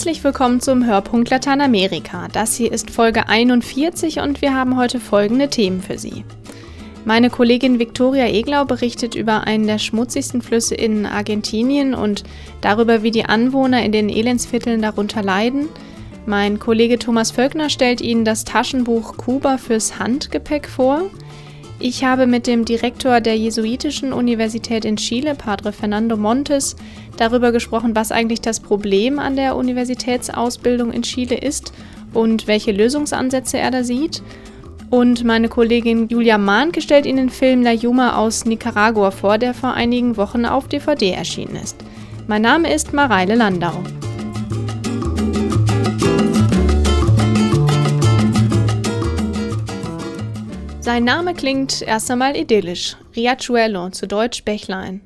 Herzlich willkommen zum Hörpunkt Lateinamerika. Das hier ist Folge 41 und wir haben heute folgende Themen für Sie. Meine Kollegin Viktoria Eglau berichtet über einen der schmutzigsten Flüsse in Argentinien und darüber, wie die Anwohner in den Elendsvierteln darunter leiden. Mein Kollege Thomas Völkner stellt Ihnen das Taschenbuch Kuba fürs Handgepäck vor. Ich habe mit dem Direktor der Jesuitischen Universität in Chile, Padre Fernando Montes, darüber gesprochen, was eigentlich das Problem an der Universitätsausbildung in Chile ist und welche Lösungsansätze er da sieht. Und meine Kollegin Julia Mahnke stellt Ihnen den Film La Yuma aus Nicaragua vor, der vor einigen Wochen auf DVD erschienen ist. Mein Name ist Mareile Landau. Sein Name klingt erst einmal idyllisch, Riachuelo, zu Deutsch Bächlein.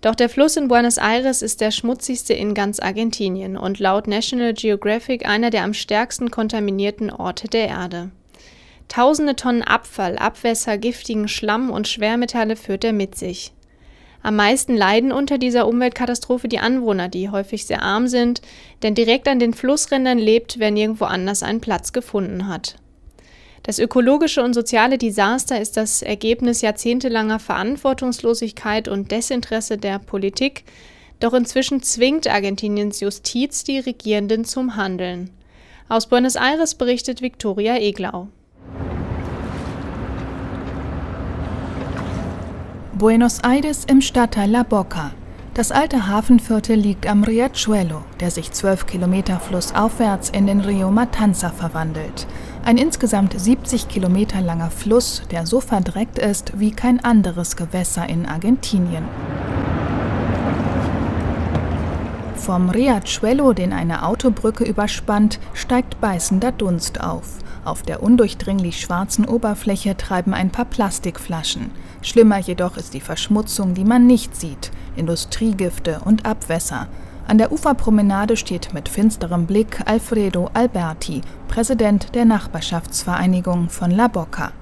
Doch der Fluss in Buenos Aires ist der schmutzigste in ganz Argentinien und laut National Geographic einer der am stärksten kontaminierten Orte der Erde. Tausende Tonnen Abfall, Abwässer, giftigen Schlamm und Schwermetalle führt er mit sich. Am meisten leiden unter dieser Umweltkatastrophe die Anwohner, die häufig sehr arm sind, denn direkt an den Flussrändern lebt, wer nirgendwo anders einen Platz gefunden hat. Das ökologische und soziale Desaster ist das Ergebnis jahrzehntelanger Verantwortungslosigkeit und Desinteresse der Politik, doch inzwischen zwingt Argentiniens Justiz die Regierenden zum Handeln. Aus Buenos Aires berichtet Viktoria Eglau. Buenos Aires im Stadtteil La Boca. Das alte Hafenviertel liegt am Riachuelo, der sich zwölf Kilometer flussaufwärts in den Rio Matanza verwandelt. Ein insgesamt 70 Kilometer langer Fluss, der so verdreckt ist wie kein anderes Gewässer in Argentinien. Vom Riachuelo, den eine Autobrücke überspannt, steigt beißender Dunst auf. Auf der undurchdringlich schwarzen Oberfläche treiben ein paar Plastikflaschen. Schlimmer jedoch ist die Verschmutzung, die man nicht sieht. Industriegifte und Abwässer. An der Uferpromenade steht mit finsterem Blick Alfredo Alberti, Präsident der Nachbarschaftsvereinigung von La Boca.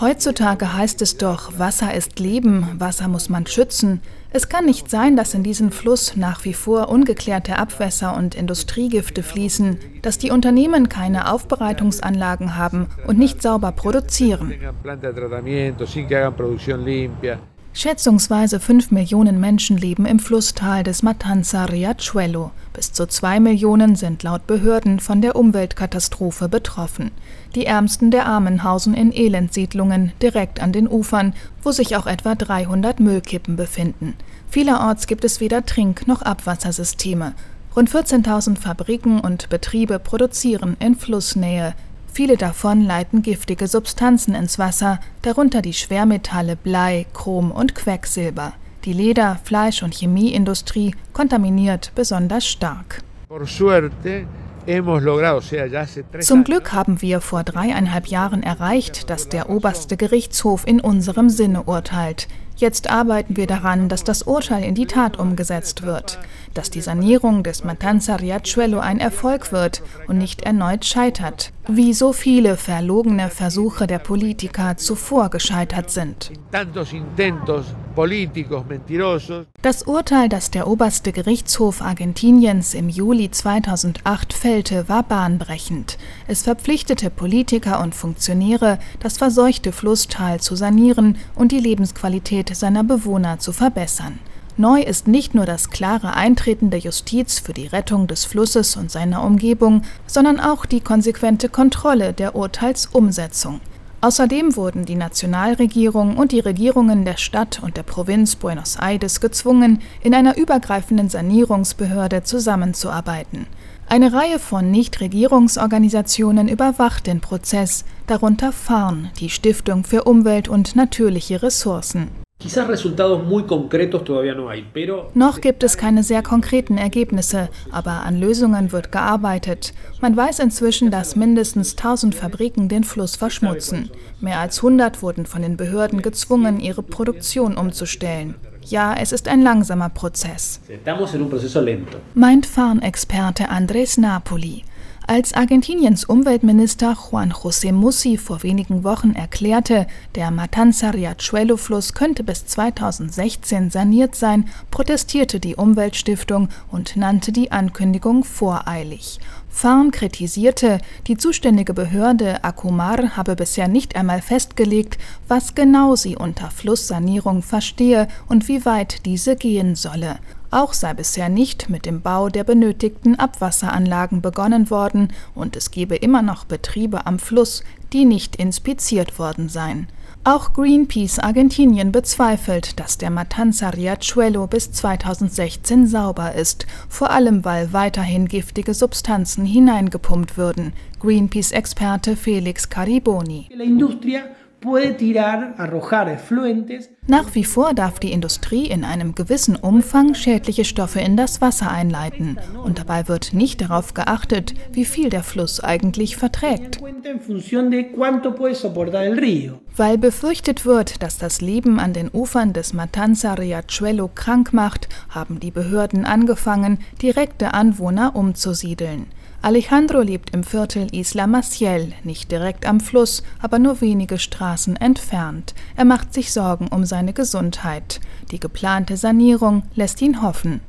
Heutzutage heißt es doch, Wasser ist Leben, Wasser muss man schützen. Es kann nicht sein, dass in diesen Fluss nach wie vor ungeklärte Abwässer und Industriegifte fließen, dass die Unternehmen keine Aufbereitungsanlagen haben und nicht sauber produzieren. Schätzungsweise 5 Millionen Menschen leben im Flusstal des Matanza Riachuelo. Bis zu 2 Millionen sind laut Behörden von der Umweltkatastrophe betroffen. Die Ärmsten der Armen hausen in Elendsiedlungen direkt an den Ufern, wo sich auch etwa 300 Müllkippen befinden. Vielerorts gibt es weder Trink- noch Abwassersysteme. Rund 14.000 Fabriken und Betriebe produzieren in Flussnähe. Viele davon leiten giftige Substanzen ins Wasser, darunter die Schwermetalle Blei, Chrom und Quecksilber. Die Leder-, Fleisch- und Chemieindustrie kontaminiert besonders stark. Zum Glück haben wir vor dreieinhalb Jahren erreicht, dass der oberste Gerichtshof in unserem Sinne urteilt. Jetzt arbeiten wir daran, dass das Urteil in die Tat umgesetzt wird, dass die Sanierung des Matanza Riachuelo ein Erfolg wird und nicht erneut scheitert, wie so viele verlogene Versuche der Politiker zuvor gescheitert sind. Das Urteil, das der oberste Gerichtshof Argentiniens im Juli 2008 fällte, war bahnbrechend. Es verpflichtete Politiker und Funktionäre, das verseuchte Flusstal zu sanieren und die Lebensqualität seiner Bewohner zu verbessern. Neu ist nicht nur das klare Eintreten der Justiz für die Rettung des Flusses und seiner Umgebung, sondern auch die konsequente Kontrolle der Urteilsumsetzung. Außerdem wurden die Nationalregierung und die Regierungen der Stadt und der Provinz Buenos Aires gezwungen, in einer übergreifenden Sanierungsbehörde zusammenzuarbeiten. Eine Reihe von Nichtregierungsorganisationen überwacht den Prozess, darunter FARN, die Stiftung für Umwelt und natürliche Ressourcen. Noch gibt es keine sehr konkreten Ergebnisse, aber an Lösungen wird gearbeitet. Man weiß inzwischen, dass mindestens 1000 Fabriken den Fluss verschmutzen. Mehr als 100 wurden von den Behörden gezwungen, ihre Produktion umzustellen. Ja, es ist ein langsamer Prozess. Meint Farnexperte Andres Napoli. Als Argentiniens Umweltminister Juan José Mussi vor wenigen Wochen erklärte, der Matanza-Riachuelo-Fluss könnte bis 2016 saniert sein, protestierte die Umweltstiftung und nannte die Ankündigung voreilig. Farn kritisierte, die zuständige Behörde Acumar habe bisher nicht einmal festgelegt, was genau sie unter Flusssanierung verstehe und wie weit diese gehen solle. Auch sei bisher nicht mit dem Bau der benötigten Abwasseranlagen begonnen worden und es gebe immer noch Betriebe am Fluss, die nicht inspiziert worden seien. Auch Greenpeace Argentinien bezweifelt, dass der Matanza Riachuelo bis 2016 sauber ist, vor allem weil weiterhin giftige Substanzen hineingepumpt würden. Greenpeace-Experte Felix Cariboni. Nach wie vor darf die Industrie in einem gewissen Umfang schädliche Stoffe in das Wasser einleiten. Und dabei wird nicht darauf geachtet, wie viel der Fluss eigentlich verträgt. Weil befürchtet wird, dass das Leben an den Ufern des Matanza Riachuelo krank macht, haben die Behörden angefangen, direkte Anwohner umzusiedeln. Alejandro lebt im Viertel Isla Maciel, nicht direkt am Fluss, aber nur wenige Straßen entfernt. Er macht sich Sorgen um seine Gesundheit. Die geplante Sanierung lässt ihn hoffen.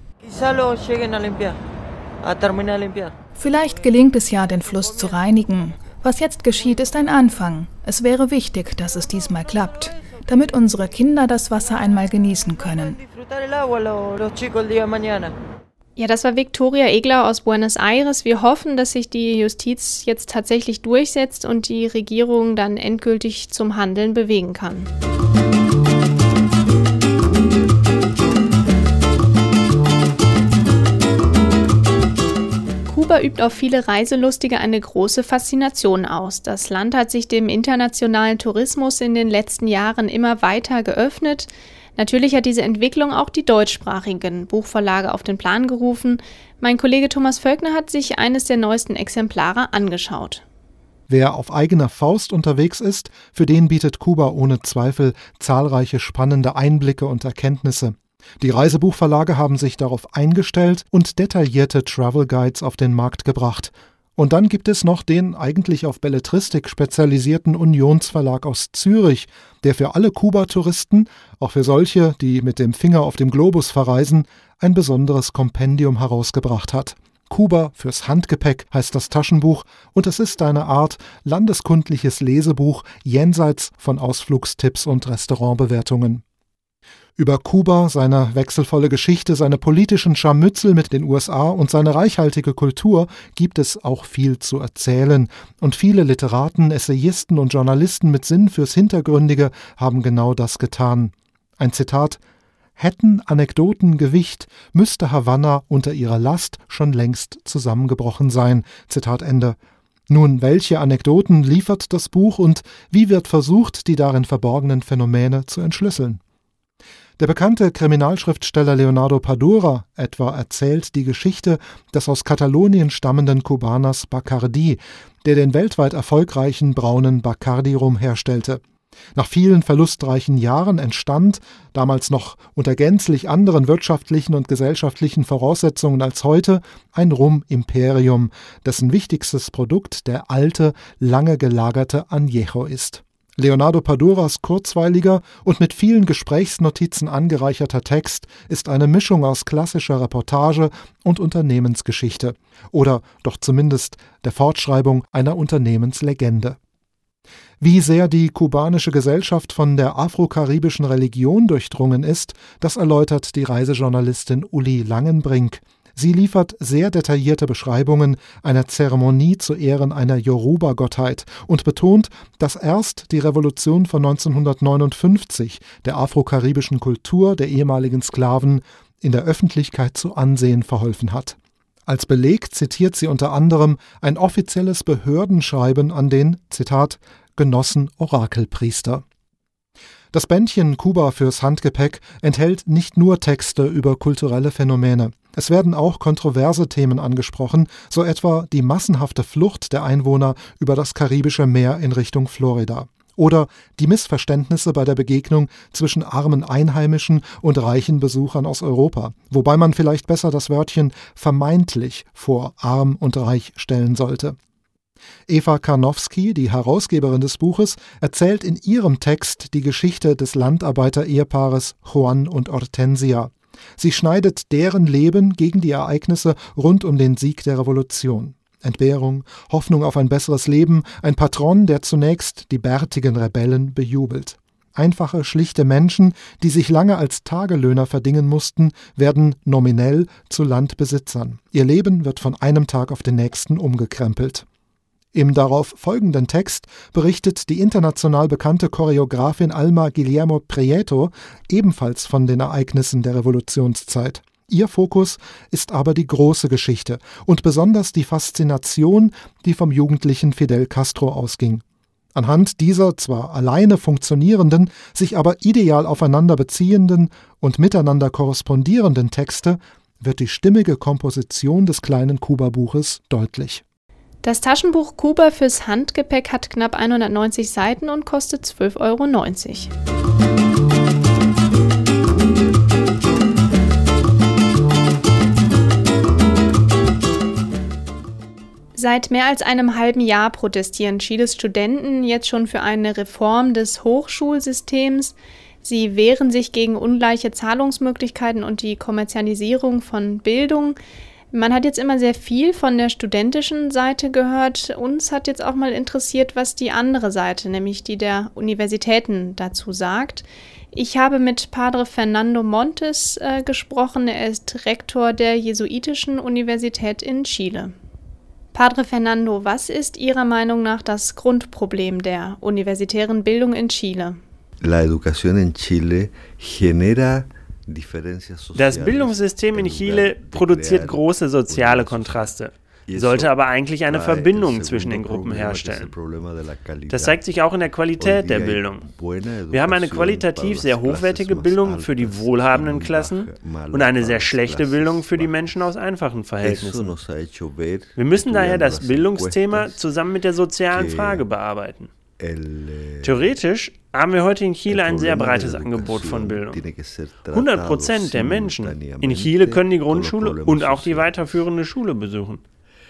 Vielleicht gelingt es ja, den Fluss zu reinigen. Was jetzt geschieht, ist ein Anfang. Es wäre wichtig, dass es diesmal klappt, damit unsere Kinder das Wasser einmal genießen können. Ja, das war Victoria Egler aus Buenos Aires. Wir hoffen, dass sich die Justiz jetzt tatsächlich durchsetzt und die Regierung dann endgültig zum Handeln bewegen kann. Kuba übt auf viele Reiselustige eine große Faszination aus. Das Land hat sich dem internationalen Tourismus in den letzten Jahren immer weiter geöffnet. Natürlich hat diese Entwicklung auch die deutschsprachigen Buchverlage auf den Plan gerufen. Mein Kollege Thomas Völkner hat sich eines der neuesten Exemplare angeschaut. Wer auf eigener Faust unterwegs ist, für den bietet Kuba ohne Zweifel zahlreiche spannende Einblicke und Erkenntnisse. Die Reisebuchverlage haben sich darauf eingestellt und detaillierte Travel Guides auf den Markt gebracht. Und dann gibt es noch den eigentlich auf Belletristik spezialisierten Unionsverlag aus Zürich, der für alle Kuba-Touristen, auch für solche, die mit dem Finger auf dem Globus verreisen, ein besonderes Kompendium herausgebracht hat. Kuba fürs Handgepäck heißt das Taschenbuch und es ist eine Art landeskundliches Lesebuch jenseits von Ausflugstipps und Restaurantbewertungen. Über Kuba, seine wechselvolle Geschichte, seine politischen Scharmützel mit den USA und seine reichhaltige Kultur gibt es auch viel zu erzählen. Und viele Literaten, Essayisten und Journalisten mit Sinn fürs Hintergründige haben genau das getan. Ein Zitat Hätten Anekdoten Gewicht, müsste Havanna unter ihrer Last schon längst zusammengebrochen sein. Zitat Ende. Nun, welche Anekdoten liefert das Buch und wie wird versucht, die darin verborgenen Phänomene zu entschlüsseln? Der bekannte Kriminalschriftsteller Leonardo Padura etwa erzählt die Geschichte des aus Katalonien stammenden Kubaners Bacardi, der den weltweit erfolgreichen braunen Bacardi-Rum herstellte. Nach vielen verlustreichen Jahren entstand, damals noch unter gänzlich anderen wirtschaftlichen und gesellschaftlichen Voraussetzungen als heute, ein Rum-Imperium, dessen wichtigstes Produkt der alte, lange gelagerte Añejo ist. Leonardo Paduras kurzweiliger und mit vielen Gesprächsnotizen angereicherter Text ist eine Mischung aus klassischer Reportage und Unternehmensgeschichte oder doch zumindest der Fortschreibung einer Unternehmenslegende. Wie sehr die kubanische Gesellschaft von der afrokaribischen Religion durchdrungen ist, das erläutert die Reisejournalistin Uli Langenbrink. Sie liefert sehr detaillierte Beschreibungen einer Zeremonie zu Ehren einer Yoruba-Gottheit und betont, dass erst die Revolution von 1959 der afrokaribischen Kultur der ehemaligen Sklaven in der Öffentlichkeit zu Ansehen verholfen hat. Als Beleg zitiert sie unter anderem ein offizielles Behördenschreiben an den, Zitat, Genossen Orakelpriester. Das Bändchen Kuba fürs Handgepäck enthält nicht nur Texte über kulturelle Phänomene. Es werden auch kontroverse Themen angesprochen, so etwa die massenhafte Flucht der Einwohner über das karibische Meer in Richtung Florida. Oder die Missverständnisse bei der Begegnung zwischen armen Einheimischen und reichen Besuchern aus Europa, wobei man vielleicht besser das Wörtchen vermeintlich vor arm und reich stellen sollte. Eva Karnowski, die Herausgeberin des Buches, erzählt in ihrem Text die Geschichte des Landarbeiter-Ehepaares Juan und Hortensia. Sie schneidet deren Leben gegen die Ereignisse rund um den Sieg der Revolution. Entbehrung, Hoffnung auf ein besseres Leben, ein Patron, der zunächst die bärtigen Rebellen bejubelt. Einfache, schlichte Menschen, die sich lange als Tagelöhner verdingen mussten, werden nominell zu Landbesitzern. Ihr Leben wird von einem Tag auf den nächsten umgekrempelt. Im darauf folgenden Text berichtet die international bekannte Choreografin Alma Guillermo Prieto ebenfalls von den Ereignissen der Revolutionszeit. Ihr Fokus ist aber die große Geschichte und besonders die Faszination, die vom jugendlichen Fidel Castro ausging. Anhand dieser zwar alleine funktionierenden, sich aber ideal aufeinander beziehenden und miteinander korrespondierenden Texte wird die stimmige Komposition des kleinen Kuba-Buches deutlich. Das Taschenbuch Kuba fürs Handgepäck hat knapp 190 Seiten und kostet 12,90 Euro. Seit mehr als einem halben Jahr protestieren Chiles Studenten jetzt schon für eine Reform des Hochschulsystems. Sie wehren sich gegen ungleiche Zahlungsmöglichkeiten und die Kommerzialisierung von Bildung. Man hat jetzt immer sehr viel von der studentischen Seite gehört. Uns hat jetzt auch mal interessiert, was die andere Seite, nämlich die der Universitäten, dazu sagt. Ich habe mit Padre Fernando Montes äh, gesprochen. Er ist Rektor der Jesuitischen Universität in Chile. Padre Fernando, was ist Ihrer Meinung nach das Grundproblem der universitären Bildung in Chile? La educación en Chile genera das Bildungssystem in Chile produziert große soziale Kontraste sollte aber eigentlich eine Verbindung zwischen den Gruppen herstellen. Das zeigt sich auch in der Qualität der Bildung. Wir haben eine qualitativ sehr hochwertige Bildung für die wohlhabenden Klassen und eine sehr schlechte Bildung für die Menschen aus einfachen Verhältnissen. Wir müssen daher das Bildungsthema zusammen mit der sozialen Frage bearbeiten. Theoretisch haben wir heute in Chile ein sehr breites Angebot von Bildung. 100 Prozent der Menschen in Chile können die Grundschule und auch die weiterführende Schule besuchen.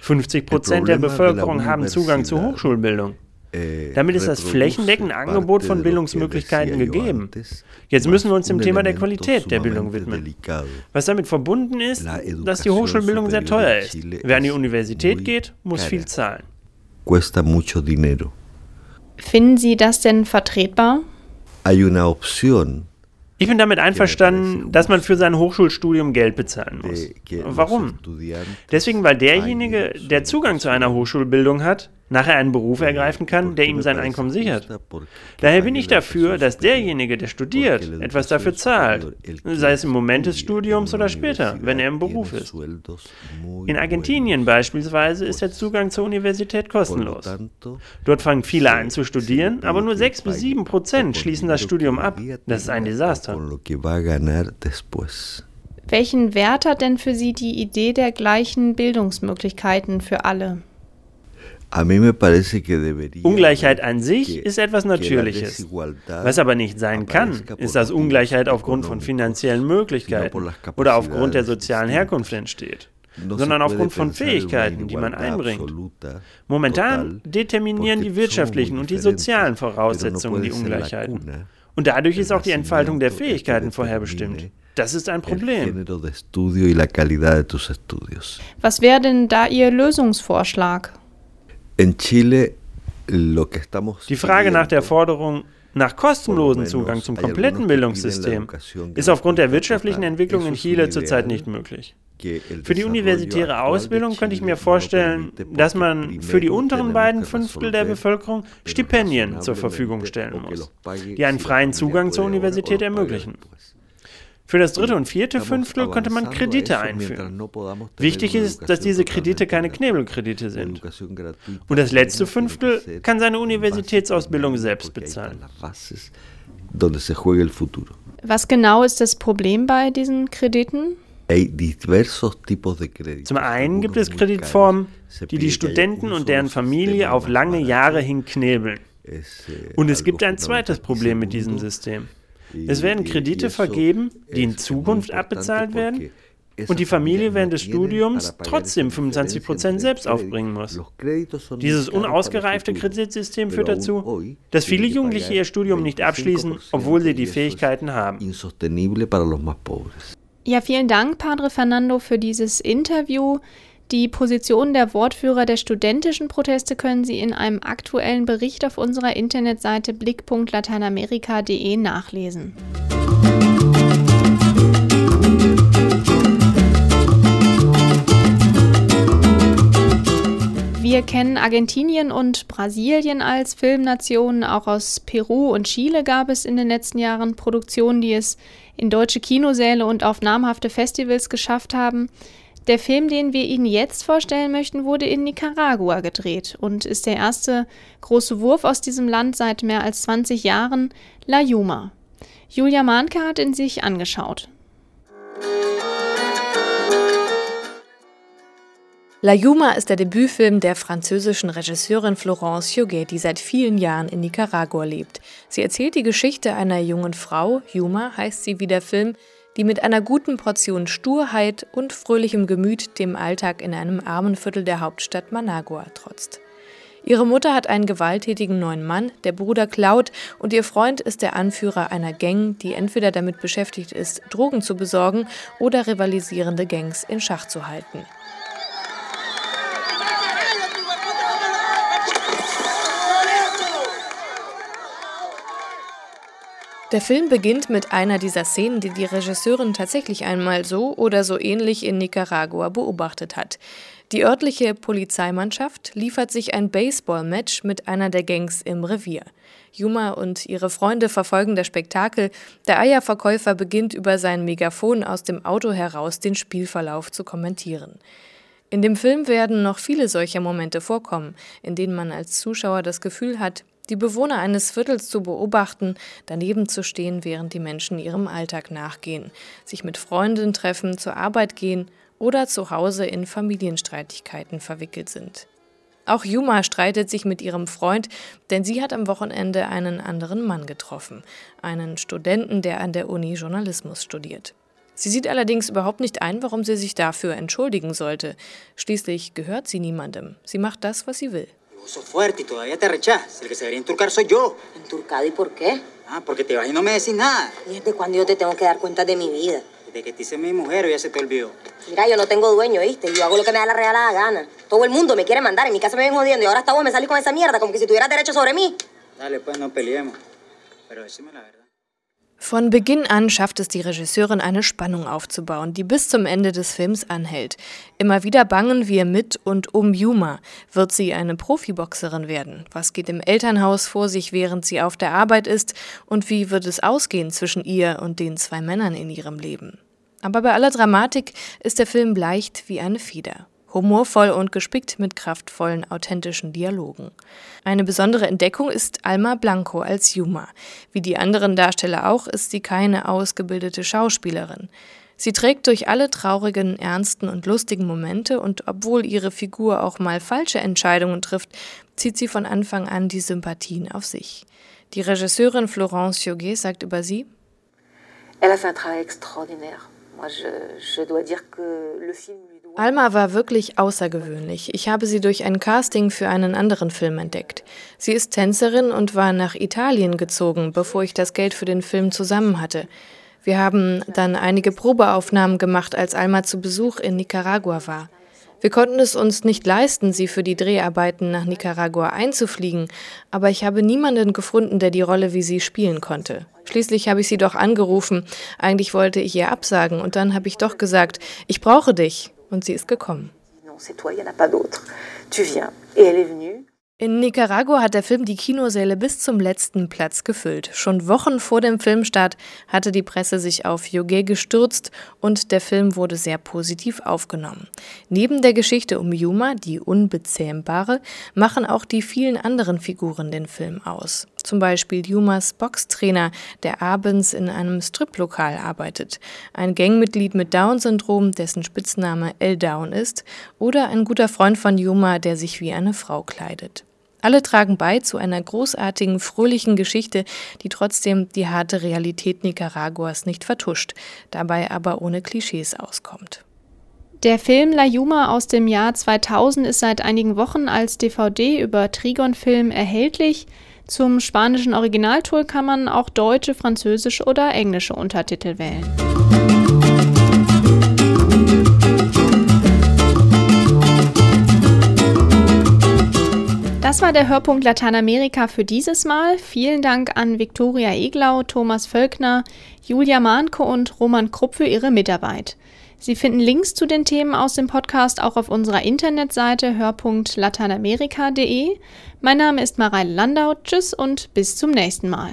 50 Prozent der Bevölkerung haben Zugang zu Hochschulbildung. Eh, Damit ist das flächendeckende Angebot von Bildungsmöglichkeiten gegeben. Jetzt müssen wir uns dem Thema der Qualität der Bildung widmen. Was damit verbunden ist, dass die Hochschulbildung sehr teuer ist. Wer an die Universität geht, muss viel zahlen. Finden Sie das denn vertretbar? Hay una opción ich bin damit einverstanden, dass man für sein Hochschulstudium Geld bezahlen muss. Warum? Deswegen, weil derjenige, der Zugang zu einer Hochschulbildung hat, nachher einen Beruf ergreifen kann, der ihm sein Einkommen sichert. Daher bin ich dafür, dass derjenige, der studiert, etwas dafür zahlt, sei es im Moment des Studiums oder später, wenn er im Beruf ist. In Argentinien beispielsweise ist der Zugang zur Universität kostenlos. Dort fangen viele an zu studieren, aber nur 6 bis 7 Prozent schließen das Studium ab. Das ist ein Desaster. Welchen Wert hat denn für Sie die Idee der gleichen Bildungsmöglichkeiten für alle? Ungleichheit an sich ist etwas Natürliches. Was aber nicht sein kann, ist, dass Ungleichheit aufgrund von finanziellen Möglichkeiten oder aufgrund der sozialen Herkunft entsteht sondern aufgrund von Fähigkeiten, die man einbringt. Momentan determinieren die wirtschaftlichen und die sozialen Voraussetzungen die Ungleichheiten. Und dadurch ist auch die Entfaltung der Fähigkeiten vorherbestimmt. Das ist ein Problem. Was wäre denn da Ihr Lösungsvorschlag? Die Frage nach der Forderung nach kostenlosen Zugang zum kompletten Bildungssystem ist aufgrund der wirtschaftlichen Entwicklung in Chile zurzeit nicht möglich. Für die universitäre Ausbildung könnte ich mir vorstellen, dass man für die unteren beiden Fünftel der Bevölkerung Stipendien zur Verfügung stellen muss, die einen freien Zugang zur Universität ermöglichen. Für das dritte und vierte Fünftel könnte man Kredite einführen. Wichtig ist, dass diese Kredite keine Knebelkredite sind. Und das letzte Fünftel kann seine Universitätsausbildung selbst bezahlen. Was genau ist das Problem bei diesen Krediten? Zum einen gibt es Kreditformen, die die Studenten und deren Familie auf lange Jahre hin knebeln. Und es gibt ein zweites Problem mit diesem System. Es werden Kredite vergeben, die in Zukunft abbezahlt werden und die Familie während des Studiums trotzdem 25 Prozent selbst aufbringen muss. Dieses unausgereifte Kreditsystem führt dazu, dass viele Jugendliche ihr Studium nicht abschließen, obwohl sie die Fähigkeiten haben. Ja, vielen Dank, Padre Fernando, für dieses Interview. Die Position der Wortführer der studentischen Proteste können Sie in einem aktuellen Bericht auf unserer Internetseite blick.lateinamerika.de nachlesen. Wir kennen Argentinien und Brasilien als Filmnationen. Auch aus Peru und Chile gab es in den letzten Jahren Produktionen, die es in deutsche Kinosäle und auf namhafte Festivals geschafft haben. Der Film, den wir Ihnen jetzt vorstellen möchten, wurde in Nicaragua gedreht und ist der erste große Wurf aus diesem Land seit mehr als 20 Jahren, La Yuma. Julia Mahnke hat ihn sich angeschaut. La Yuma ist der Debütfilm der französischen Regisseurin Florence Huguet, die seit vielen Jahren in Nicaragua lebt. Sie erzählt die Geschichte einer jungen Frau, Yuma heißt sie wie der Film, die mit einer guten Portion Sturheit und fröhlichem Gemüt dem Alltag in einem armen Viertel der Hauptstadt Managua trotzt. Ihre Mutter hat einen gewalttätigen neuen Mann, der Bruder klaut und ihr Freund ist der Anführer einer Gang, die entweder damit beschäftigt ist, Drogen zu besorgen oder rivalisierende Gangs in Schach zu halten. Der Film beginnt mit einer dieser Szenen, die die Regisseurin tatsächlich einmal so oder so ähnlich in Nicaragua beobachtet hat. Die örtliche Polizeimannschaft liefert sich ein Baseball-Match mit einer der Gangs im Revier. Yuma und ihre Freunde verfolgen das Spektakel. Der Eierverkäufer beginnt über sein Megafon aus dem Auto heraus den Spielverlauf zu kommentieren. In dem Film werden noch viele solcher Momente vorkommen, in denen man als Zuschauer das Gefühl hat, die Bewohner eines Viertels zu beobachten, daneben zu stehen, während die Menschen ihrem Alltag nachgehen, sich mit Freunden treffen, zur Arbeit gehen oder zu Hause in Familienstreitigkeiten verwickelt sind. Auch Yuma streitet sich mit ihrem Freund, denn sie hat am Wochenende einen anderen Mann getroffen, einen Studenten, der an der Uni Journalismus studiert. Sie sieht allerdings überhaupt nicht ein, warum sie sich dafür entschuldigen sollte. Schließlich gehört sie niemandem. Sie macht das, was sie will. Sos fuerte y todavía te rechazas. El que se debería enturcar soy yo. ¿Enturcado y por qué? Ah, porque te vas y no me decís nada. ¿Y desde cuándo yo te tengo que dar cuenta de mi vida? Desde que te hice mi mujer o ya se te olvidó. Mira, yo no tengo dueño, ¿viste? Yo hago lo que me da la regalada gana. Todo el mundo me quiere mandar. En mi casa me ven jodiendo y ahora hasta vos me salís con esa mierda como que si tuvieras derecho sobre mí. Dale, pues no peleemos. Pero decime la verdad. Von Beginn an schafft es die Regisseurin, eine Spannung aufzubauen, die bis zum Ende des Films anhält. Immer wieder bangen wir mit und um Yuma. Wird sie eine Profiboxerin werden? Was geht im Elternhaus vor sich, während sie auf der Arbeit ist? Und wie wird es ausgehen zwischen ihr und den zwei Männern in ihrem Leben? Aber bei aller Dramatik ist der Film leicht wie eine Feder humorvoll und gespickt mit kraftvollen, authentischen Dialogen. Eine besondere Entdeckung ist Alma Blanco als Yuma. Wie die anderen Darsteller auch, ist sie keine ausgebildete Schauspielerin. Sie trägt durch alle traurigen, ernsten und lustigen Momente und obwohl ihre Figur auch mal falsche Entscheidungen trifft, zieht sie von Anfang an die Sympathien auf sich. Die Regisseurin Florence Joguet sagt über sie: Elle a fait un travail extraordinaire. Moi, je, je dois dire que le film Alma war wirklich außergewöhnlich. Ich habe sie durch ein Casting für einen anderen Film entdeckt. Sie ist Tänzerin und war nach Italien gezogen, bevor ich das Geld für den Film zusammen hatte. Wir haben dann einige Probeaufnahmen gemacht, als Alma zu Besuch in Nicaragua war. Wir konnten es uns nicht leisten, sie für die Dreharbeiten nach Nicaragua einzufliegen, aber ich habe niemanden gefunden, der die Rolle wie sie spielen konnte. Schließlich habe ich sie doch angerufen. Eigentlich wollte ich ihr absagen und dann habe ich doch gesagt, ich brauche dich. Und sie ist gekommen. In Nicaragua hat der Film die Kinosäle bis zum letzten Platz gefüllt. Schon Wochen vor dem Filmstart hatte die Presse sich auf Yoge gestürzt und der Film wurde sehr positiv aufgenommen. Neben der Geschichte um Yuma, die Unbezähmbare, machen auch die vielen anderen Figuren den Film aus. Zum Beispiel Yumas Boxtrainer, der abends in einem Striplokal arbeitet, ein Gangmitglied mit Down-Syndrom, dessen Spitzname L-Down ist, oder ein guter Freund von Yuma, der sich wie eine Frau kleidet. Alle tragen bei zu einer großartigen, fröhlichen Geschichte, die trotzdem die harte Realität Nicaraguas nicht vertuscht, dabei aber ohne Klischees auskommt. Der Film La Yuma aus dem Jahr 2000 ist seit einigen Wochen als DVD über Trigon Film erhältlich. Zum spanischen Originaltool kann man auch deutsche, französische oder englische Untertitel wählen. Das war der Hörpunkt Lateinamerika für dieses Mal. Vielen Dank an Viktoria Eglau, Thomas Völkner, Julia Mahnke und Roman Krupp für ihre Mitarbeit. Sie finden Links zu den Themen aus dem Podcast auch auf unserer Internetseite hörpunktlateinamerika.de. Mein Name ist Mareile Landau. Tschüss und bis zum nächsten Mal.